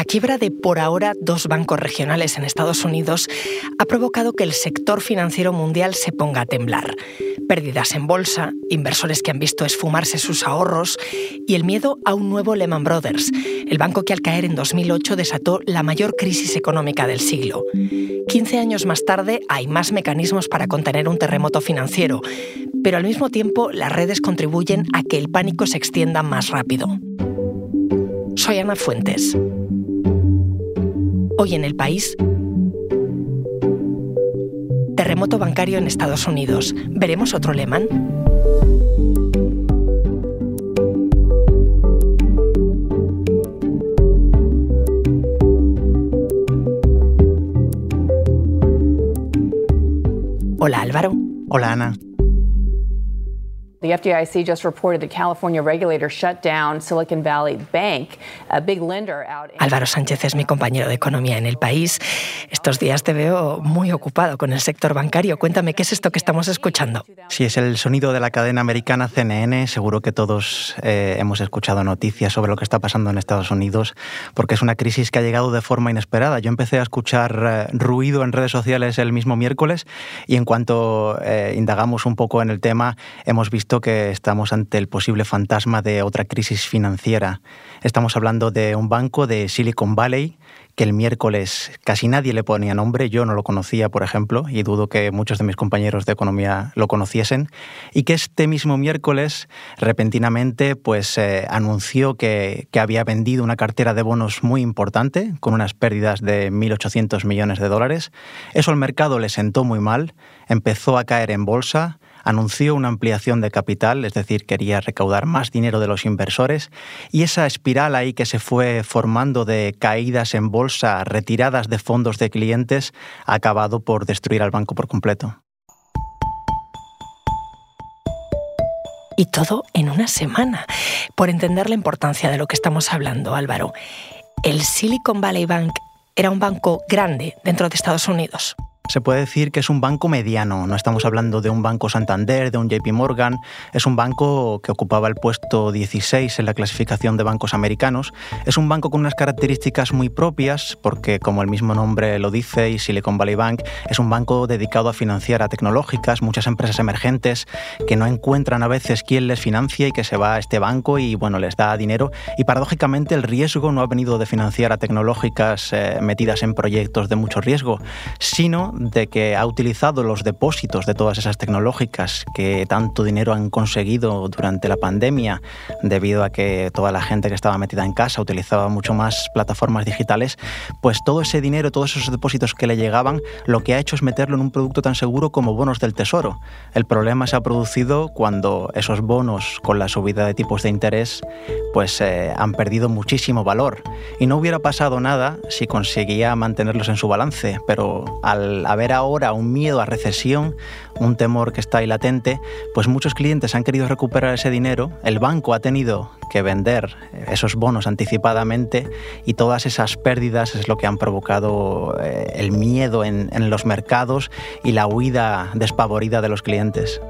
La quiebra de por ahora dos bancos regionales en Estados Unidos ha provocado que el sector financiero mundial se ponga a temblar. Pérdidas en bolsa, inversores que han visto esfumarse sus ahorros y el miedo a un nuevo Lehman Brothers, el banco que al caer en 2008 desató la mayor crisis económica del siglo. 15 años más tarde hay más mecanismos para contener un terremoto financiero, pero al mismo tiempo las redes contribuyen a que el pánico se extienda más rápido. Soy Ana Fuentes. Hoy en el país, terremoto bancario en Estados Unidos. ¿Veremos otro Lehman? Hola Álvaro. Hola Ana. The FDIC just reported that California regulators shut down Silicon Valley Bank, a big lender out. Álvaro Sánchez es mi compañero de economía en el país. Estos días te veo muy ocupado con el sector bancario. Cuéntame, ¿qué es esto que estamos escuchando? Sí, es el sonido de la cadena americana CNN. Seguro que todos eh, hemos escuchado noticias sobre lo que está pasando en Estados Unidos, porque es una crisis que ha llegado de forma inesperada. Yo empecé a escuchar eh, ruido en redes sociales el mismo miércoles y en cuanto eh, indagamos un poco en el tema, hemos visto que estamos ante el posible fantasma de otra crisis financiera. Estamos hablando de un banco de Silicon Valley que el miércoles casi nadie le ponía nombre, yo no lo conocía, por ejemplo, y dudo que muchos de mis compañeros de economía lo conociesen, y que este mismo miércoles repentinamente pues eh, anunció que, que había vendido una cartera de bonos muy importante, con unas pérdidas de 1.800 millones de dólares. Eso al mercado le sentó muy mal, empezó a caer en bolsa, anunció una ampliación de capital, es decir, quería recaudar más dinero de los inversores, y esa espiral ahí que se fue formando de caídas en bolsa, retiradas de fondos de clientes, ha acabado por destruir al banco por completo. Y todo en una semana. Por entender la importancia de lo que estamos hablando, Álvaro, el Silicon Valley Bank era un banco grande dentro de Estados Unidos se puede decir que es un banco mediano. No estamos hablando de un banco Santander, de un JP Morgan. Es un banco que ocupaba el puesto 16 en la clasificación de bancos americanos. Es un banco con unas características muy propias, porque como el mismo nombre lo dice, Silicon Valley Bank es un banco dedicado a financiar a tecnológicas, muchas empresas emergentes que no encuentran a veces quién les financia y que se va a este banco y bueno, les da dinero. Y paradójicamente el riesgo no ha venido de financiar a tecnológicas eh, metidas en proyectos de mucho riesgo, sino de que ha utilizado los depósitos de todas esas tecnológicas que tanto dinero han conseguido durante la pandemia debido a que toda la gente que estaba metida en casa utilizaba mucho más plataformas digitales, pues todo ese dinero, todos esos depósitos que le llegaban, lo que ha hecho es meterlo en un producto tan seguro como bonos del tesoro. El problema se ha producido cuando esos bonos con la subida de tipos de interés pues eh, han perdido muchísimo valor y no hubiera pasado nada si conseguía mantenerlos en su balance, pero al haber ahora un miedo a recesión, un temor que está ahí latente, pues muchos clientes han querido recuperar ese dinero, el banco ha tenido que vender esos bonos anticipadamente y todas esas pérdidas es lo que han provocado eh, el miedo en, en los mercados y la huida despavorida de los clientes.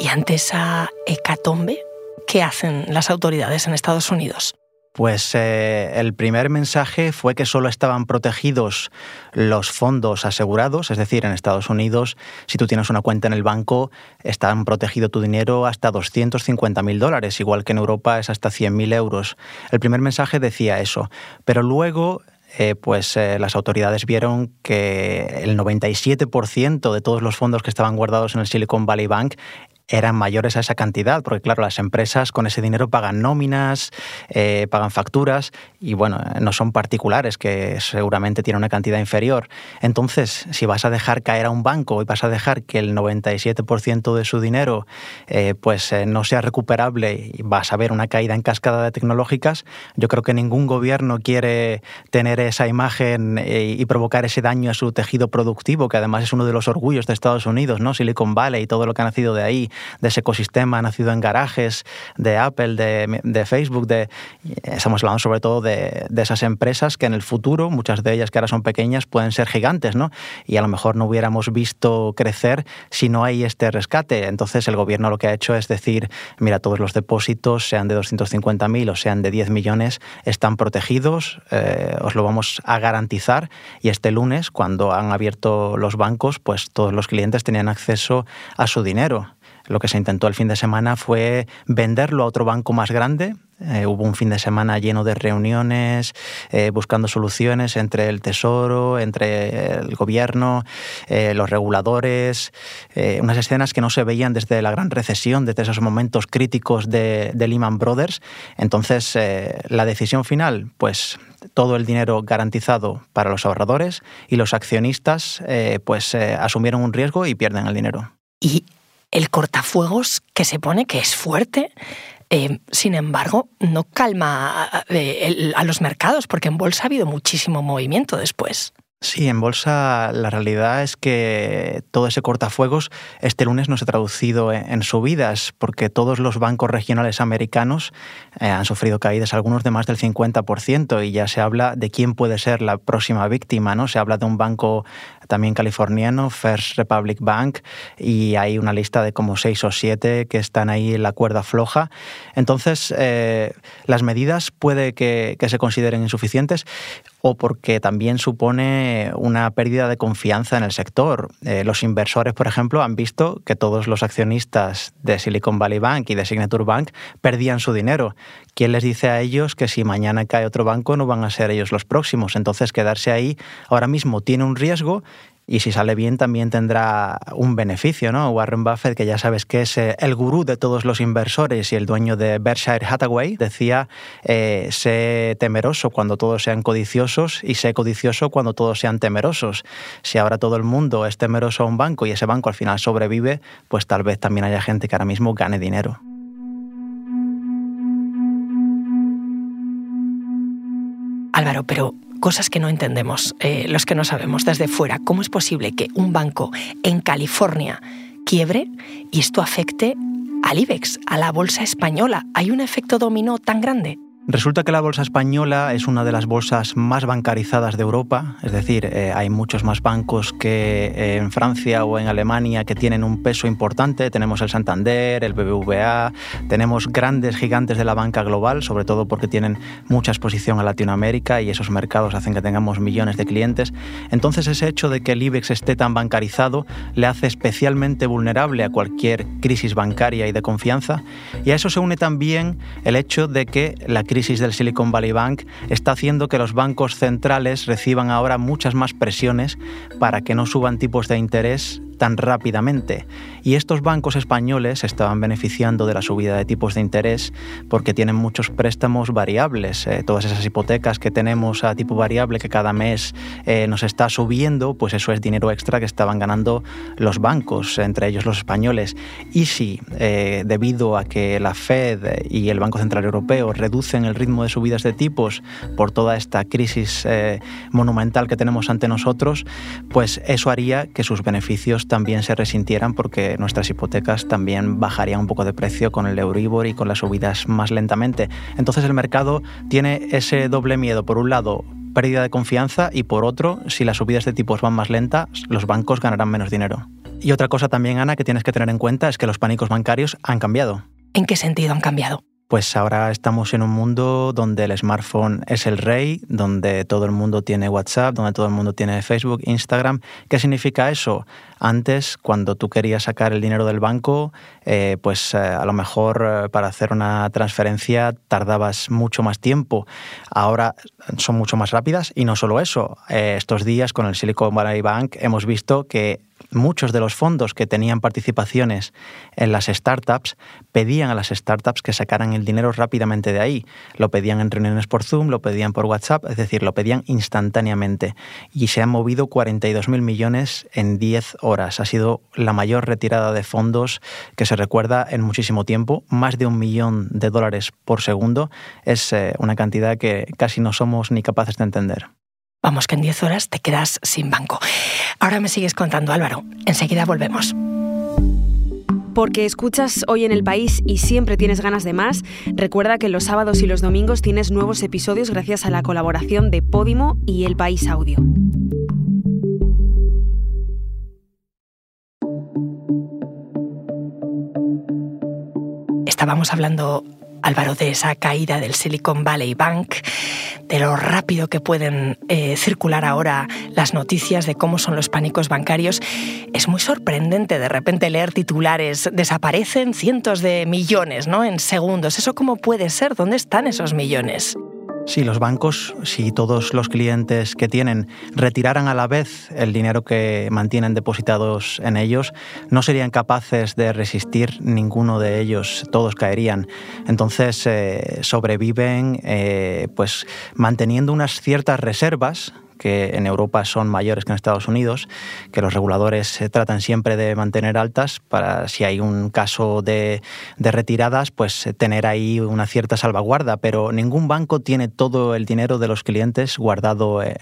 Y ante esa hecatombe, ¿qué hacen las autoridades en Estados Unidos? Pues eh, el primer mensaje fue que solo estaban protegidos los fondos asegurados, es decir, en Estados Unidos, si tú tienes una cuenta en el banco, están protegido tu dinero hasta 250.000 dólares, igual que en Europa es hasta 100.000 euros. El primer mensaje decía eso, pero luego eh, pues eh, las autoridades vieron que el 97% de todos los fondos que estaban guardados en el Silicon Valley Bank eran mayores a esa cantidad, porque claro, las empresas con ese dinero pagan nóminas, eh, pagan facturas y bueno, no son particulares que seguramente tienen una cantidad inferior. Entonces, si vas a dejar caer a un banco y vas a dejar que el 97% de su dinero eh, pues eh, no sea recuperable y vas a ver una caída en cascada de tecnológicas, yo creo que ningún gobierno quiere tener esa imagen y provocar ese daño a su tejido productivo, que además es uno de los orgullos de Estados Unidos, ¿no? Silicon Valley y todo lo que ha nacido de ahí de ese ecosistema nacido en garajes de Apple, de, Facebook, de, estamos hablando sobre todo de, de, esas empresas que en el futuro, muchas de ellas que ahora son pequeñas, pueden ser gigantes, ¿no? Y a lo mejor no hubiéramos visto crecer si no hay este rescate. Entonces el gobierno lo que ha hecho es decir, mira, todos los depósitos, sean de 250.000 o sean de 10 millones, están protegidos, eh, os lo vamos a garantizar. Y este lunes, cuando han abierto los bancos, pues todos los clientes tenían acceso a su dinero. Lo que se intentó el fin de semana fue venderlo a otro banco más grande. Eh, hubo un fin de semana lleno de reuniones, eh, buscando soluciones entre el Tesoro, entre el gobierno, eh, los reguladores, unas escenas que no se veían desde la gran recesión, desde esos momentos críticos de, Lehman Brothers. Entonces, la decisión final, pues todo el dinero garantizado para los ahorradores y los accionistas pues asumieron un riesgo y pierden el dinero. El cortafuegos que se pone, que es fuerte, eh, sin embargo, no calma eh, a los mercados, porque en bolsa ha habido muchísimo movimiento después. Sí, en bolsa la realidad es que todo ese cortafuegos este lunes no se ha traducido en, subidas, porque todos los bancos regionales americanos eh, han sufrido caídas, algunos de más del 50%, y ya se habla de quién puede ser la próxima víctima, ¿no? Se habla de un banco también californiano, First Republic Bank, y hay una lista de como seis o siete que están ahí en la cuerda floja. Entonces, eh, las medidas puede que, que se consideren insuficientes o porque también supone una pérdida de confianza en el sector. Eh, los inversores, por ejemplo, han visto que todos los accionistas de Silicon Valley Bank y de Signature Bank perdían su dinero. ¿Quién les dice a ellos que si mañana cae otro banco no van a ser ellos los próximos? Entonces, quedarse ahí ahora mismo tiene un riesgo y si sale bien también tendrá un beneficio, ¿no? Warren Buffett, que ya sabes que es eh, el gurú de todos los inversores y el dueño de Berkshire Hathaway, decía, eh, sé temeroso cuando todos sean codiciosos y sé codicioso cuando todos sean temerosos. Si ahora todo el mundo es temeroso a un banco y ese banco al final sobrevive, pues tal vez también haya gente que ahora mismo gane dinero. Álvaro, pero cosas que no entendemos, eh, los que no sabemos desde fuera. ¿Cómo es posible que un banco en California quiebre y esto afecte al IBEX, a la bolsa española? ¿Hay un efecto dominó tan grande? Resulta que la bolsa española es una de las bolsas más bancarizadas de Europa, es decir, eh, hay muchos más bancos que eh, en Francia o en Alemania que tienen un peso importante. Tenemos el Santander, el BBVA, tenemos grandes gigantes de la banca global, sobre todo porque tienen mucha exposición a Latinoamérica y esos mercados hacen que tengamos millones de clientes. Entonces ese hecho de que el IBEX esté tan bancarizado le hace especialmente vulnerable a cualquier crisis bancaria y de confianza. Y a eso se une también el hecho de que la crisis crisis del Silicon Valley Bank está haciendo que los bancos centrales reciban ahora muchas más presiones para que no suban tipos de interés tan rápidamente. Y estos bancos españoles estaban beneficiando de la subida de tipos de interés porque tienen muchos préstamos variables. Eh, todas esas hipotecas que tenemos a tipo variable que cada mes eh, nos está subiendo, pues eso es dinero extra que estaban ganando los bancos, entre ellos los españoles. Y si, eh, debido a que la Fed y el Banco Central Europeo reducen el ritmo de subidas de tipos por toda esta crisis monumental que tenemos ante nosotros, pues eso haría que sus beneficios también se resintieran porque nuestras hipotecas también bajarían un poco de precio con el Euribor y con las subidas más lentamente. Entonces el mercado tiene ese doble miedo. Por un lado, pérdida de confianza y por otro, si las subidas de tipos van más lentas, los bancos ganarán menos dinero. Y otra cosa también, Ana, que tienes que tener en cuenta es que los pánicos bancarios han cambiado. ¿En qué sentido han cambiado? Pues ahora estamos en un mundo donde el smartphone es el rey, donde todo el mundo tiene WhatsApp, donde todo el mundo tiene Facebook, Instagram. ¿Qué significa eso? Antes, cuando tú querías sacar el dinero del banco, eh, pues eh, a lo mejor eh, para hacer una transferencia tardabas mucho más tiempo. Ahora son mucho más rápidas y no solo eso. estos días con el Silicon Valley Bank hemos visto que muchos de los fondos que tenían participaciones en las startups pedían a las startups que sacaran el dinero rápidamente de ahí. Lo pedían en reuniones por Zoom, lo pedían por WhatsApp, es decir, lo pedían instantáneamente. Y se han movido 42.000 millones en 10 horas. Ha sido la mayor retirada de fondos que se recuerda en muchísimo tiempo. Más de un millón de dólares por segundo es eh, una cantidad que casi no somos ni capaces de entender. Vamos, que en 10 horas te quedas sin banco. Ahora me sigues contando, Álvaro. Enseguida volvemos. Porque escuchas hoy en el país y siempre tienes ganas de más, recuerda que los sábados y los domingos tienes nuevos episodios gracias a la colaboración de Podimo y El País Audio. Estábamos hablando, Álvaro, de esa caída del Silicon Valley Bank, de lo rápido que pueden eh, circular ahora las noticias de cómo son los pánicos bancarios. Es muy sorprendente de repente leer titulares, desaparecen cientos de millones ¿no? en segundos. ¿Eso cómo puede ser? ¿Dónde están esos millones? Si los bancos, si todos los clientes que tienen retiraran a la vez el dinero que mantienen depositados en ellos, no serían capaces de resistir ninguno de ellos, todos caerían. Entonces eh, sobreviven eh, pues manteniendo unas ciertas reservas que en Europa son mayores que en Estados Unidos, que los reguladores se tratan siempre de mantener altas para si hay un caso de, retiradas, pues tener ahí una cierta salvaguarda, pero ningún banco tiene todo el dinero de los clientes guardado en,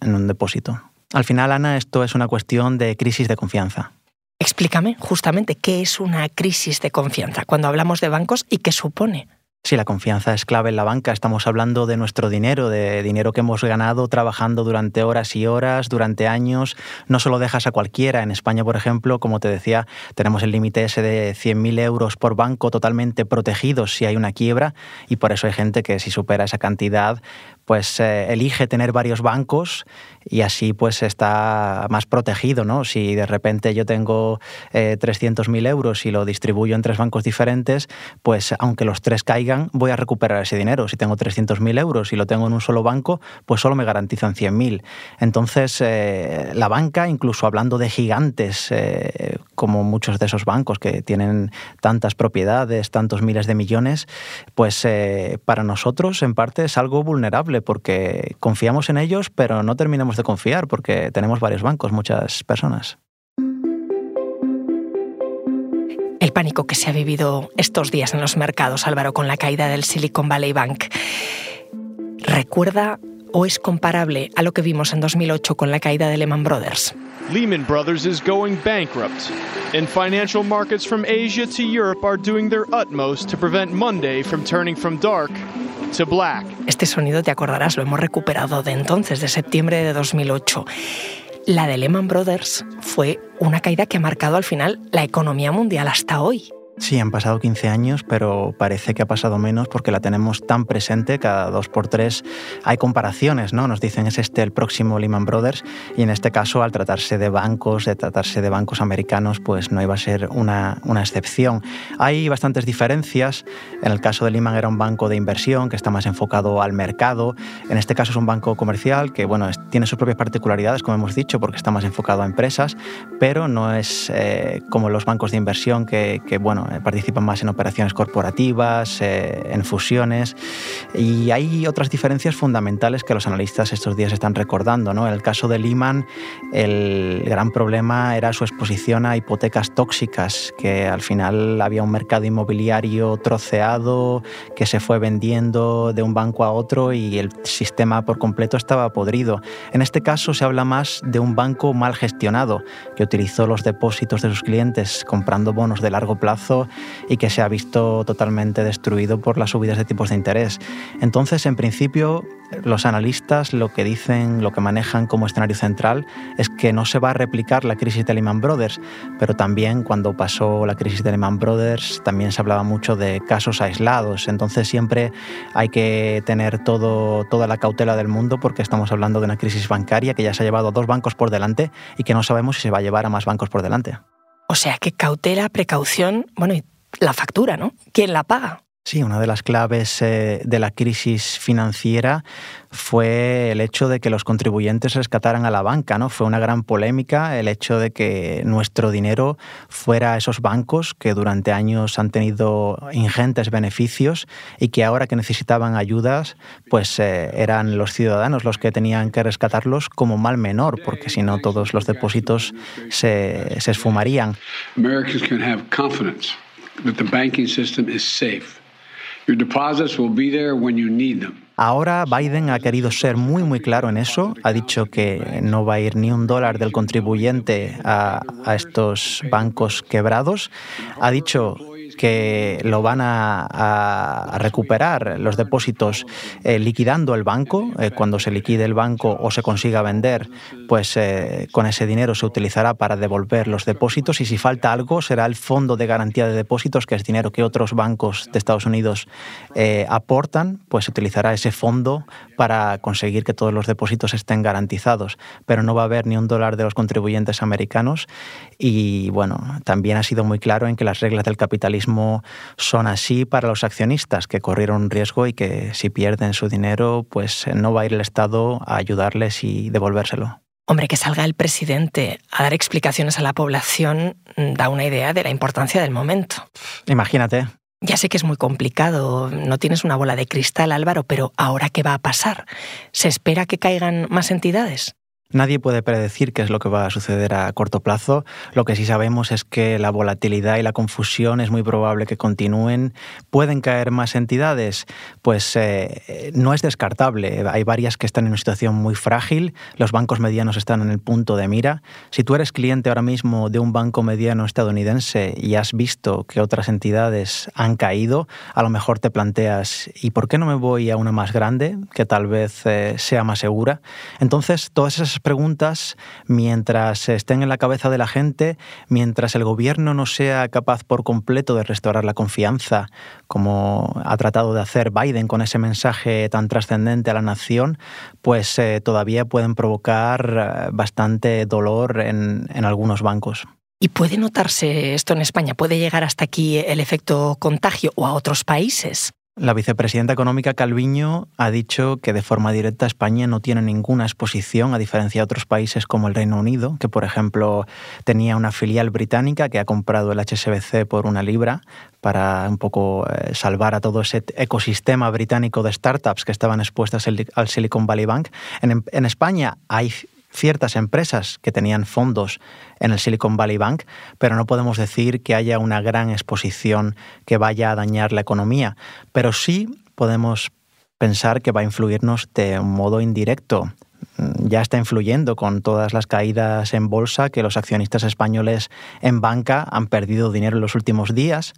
en un depósito. Al final, Ana, esto es una cuestión de crisis de confianza. Explícame justamente qué es una crisis de confianza cuando hablamos de bancos y qué supone. Sí, la confianza es clave en la banca. Estamos hablando de nuestro dinero, de dinero que hemos ganado trabajando durante horas y horas, durante años. No solo dejas a cualquiera. En España, por ejemplo, como te decía, tenemos el límite ese de 100.000 euros por banco totalmente protegidos si hay una quiebra y por eso hay gente que si supera esa cantidad pues eh, elige tener varios bancos y así pues está más protegido, ¿no? Si de repente yo tengo eh, 300.000 euros y lo distribuyo en tres bancos diferentes, pues aunque los tres caigan, voy a recuperar ese dinero. Si tengo 300.000 euros y lo tengo en un solo banco, pues solo me garantizan 100.000. Entonces, eh, la banca, incluso hablando de gigantes, eh, como muchos de esos bancos que tienen tantas propiedades, tantos miles de millones, pues para nosotros en parte es algo vulnerable porque confiamos en ellos, pero no terminamos de confiar porque tenemos varios bancos, muchas personas. El pánico que se ha vivido estos días en los mercados, Álvaro, con la caída del Silicon Valley Bank, ¿recuerda o es comparable a lo que vimos en 2008 con la caída de Lehman Brothers? Lehman Brothers is going bankrupt, and financial markets from Asia to Europe are doing their utmost to prevent Monday from turning from dark to black. Este sonido, te acordarás, lo hemos recuperado de entonces, de septiembre de 2008. La de Lehman Brothers fue una caída que ha marcado al final la economía mundial hasta hoy. Sí, han pasado 15 años, pero parece que ha pasado menos porque la tenemos tan presente, cada dos por tres hay comparaciones, ¿no? Nos dicen es este el próximo Lehman Brothers y en este caso al tratarse de bancos, de tratarse de bancos americanos, pues no iba a ser una, una excepción. Hay bastantes diferencias, en el caso de Lehman era un banco de inversión que está más enfocado al mercado, en este caso es un banco comercial que, bueno, tiene sus propias particularidades, como hemos dicho, porque está más enfocado a empresas, pero no es eh, como los bancos de inversión que, que bueno, eh, participan más en operaciones corporativas, eh, en fusiones. Y hay otras diferencias fundamentales que los analistas estos días están recordando. ¿no? En el caso de Lehman, el gran problema era su exposición a hipotecas tóxicas, que al final había un mercado inmobiliario troceado que se fue vendiendo de un banco a otro y el sistema por completo estaba podrido. En este caso se habla más de un banco mal gestionado, que utilizó los depósitos de sus clientes comprando bonos de largo plazo y que se ha visto totalmente destruido por las subidas de tipos de interés. Entonces, en principio, los analistas lo que dicen, lo que manejan como escenario central es que no se va a replicar la crisis de Lehman Brothers, pero también cuando pasó la crisis de Lehman Brothers también se hablaba mucho de casos aislados. Entonces siempre hay que tener toda la cautela del mundo porque estamos hablando de una crisis bancaria que ya se ha llevado a dos bancos por delante y que no sabemos si se va a llevar a más bancos por delante. O sea que cautela, precaución, bueno, y la factura, ¿no? ¿Quién la paga? Sí, una de las claves eh, de la crisis financiera fue el hecho de que los contribuyentes rescataran a la banca, ¿no? Fue una gran polémica el hecho de que nuestro dinero fuera a esos bancos que durante años han tenido ingentes beneficios y que ahora que necesitaban ayudas, pues eh, eran los ciudadanos los que tenían que rescatarlos como mal menor, porque si no todos los depósitos se, se esfumarían. Can have confidence that the banking system is safe. Ahora Biden ha querido ser muy muy claro en eso, ha dicho que no va a ir ni un dólar del contribuyente a, a estos bancos quebrados, ha dicho que lo van a, recuperar los depósitos eh, liquidando el banco. Eh, cuando se liquide el banco o se consiga vender, pues eh, con ese dinero se utilizará para devolver los depósitos y si falta algo será el Fondo de Garantía de Depósitos, que es dinero que otros bancos de Estados Unidos aportan, pues se utilizará ese fondo para conseguir que todos los depósitos estén garantizados. Pero no va a haber ni un dólar de los contribuyentes americanos y bueno, también ha sido muy claro en que las reglas del capitalismo son así para los accionistas que corrieron un riesgo y que si pierden su dinero, pues eh, no va a ir el Estado a ayudarles y devolvérselo. Hombre, que salga el presidente a dar explicaciones a la población mm, da una idea de la importancia del momento. Imagínate. Ya sé que es muy complicado, no tienes una bola de cristal, Álvaro, pero ¿ahora qué va a pasar? ¿Se espera que caigan más entidades? Nadie puede predecir qué es lo que va a suceder a corto plazo. Lo que sí sabemos es que la volatilidad y la confusión es muy probable que continúen. ¿Pueden caer más entidades? Pues eh, no es descartable. Hay varias que están en una situación muy frágil. Los bancos medianos están en el punto de mira. Si tú eres cliente ahora mismo de un banco mediano estadounidense y has visto que otras entidades han caído, a lo mejor te planteas, ¿y por qué no me voy a una más grande que tal vez eh, sea más segura? Entonces, todas esas preguntas, mientras estén en la cabeza de la gente, mientras el gobierno no sea capaz por completo de restaurar la confianza, como ha tratado de hacer Biden con ese mensaje tan trascendente a la nación, pues eh, todavía pueden provocar eh, bastante dolor en, en algunos bancos. ¿Y puede notarse esto en España? ¿Puede llegar hasta aquí el efecto contagio o a otros países? La vicepresidenta económica Calviño ha dicho que de forma directa España no tiene ninguna exposición, a diferencia de otros países como el Reino Unido, que por ejemplo tenía una filial británica que ha comprado el HSBC por una libra para un poco eh, salvar a todo ese ecosistema británico de startups que estaban expuestas al Silicon Valley Bank. En, en España hay ciertas empresas que tenían fondos en el Silicon Valley Bank, pero no podemos decir que haya una gran exposición que vaya a dañar la economía. Pero sí podemos pensar que va a influirnos de un modo indirecto. Ya está influyendo con todas las caídas en bolsa que los accionistas españoles en banca han perdido dinero en los últimos días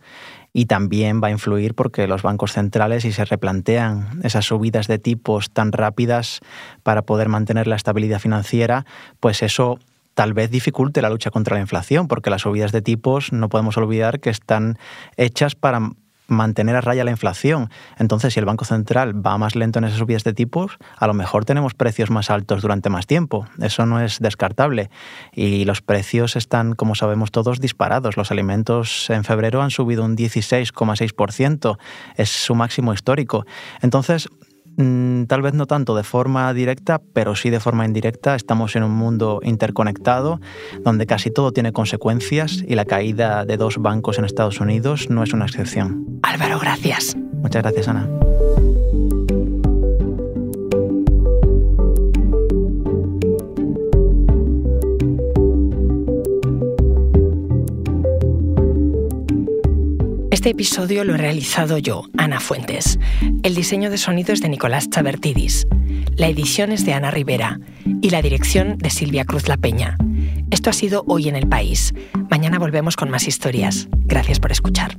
y también va a influir porque los bancos centrales, si se replantean esas subidas de tipos tan rápidas para poder mantener la estabilidad financiera, pues eso tal vez dificulte la lucha contra la inflación, porque las subidas de tipos no podemos olvidar que están hechas para mantener a raya la inflación. Entonces, si el Banco Central va más lento en esas subidas de tipos, a lo mejor tenemos precios más altos durante más tiempo. Eso no es descartable. Y los precios están, como sabemos todos, disparados. Los alimentos en febrero han subido un 16,6%. Es su máximo histórico. Entonces, Mm, tal vez no tanto de forma directa, pero sí de forma indirecta. Estamos en un mundo interconectado donde casi todo tiene consecuencias y la caída de dos bancos en Estados Unidos no es una excepción. Álvaro, gracias. Muchas gracias, Ana. Este episodio lo he realizado yo, Ana Fuentes. El diseño de sonido es de Nicolás Chabertidis. La edición es de Ana Rivera y la dirección de Silvia Cruz La Peña. Esto ha sido Hoy en el País. Mañana volvemos con más historias. Gracias por escuchar.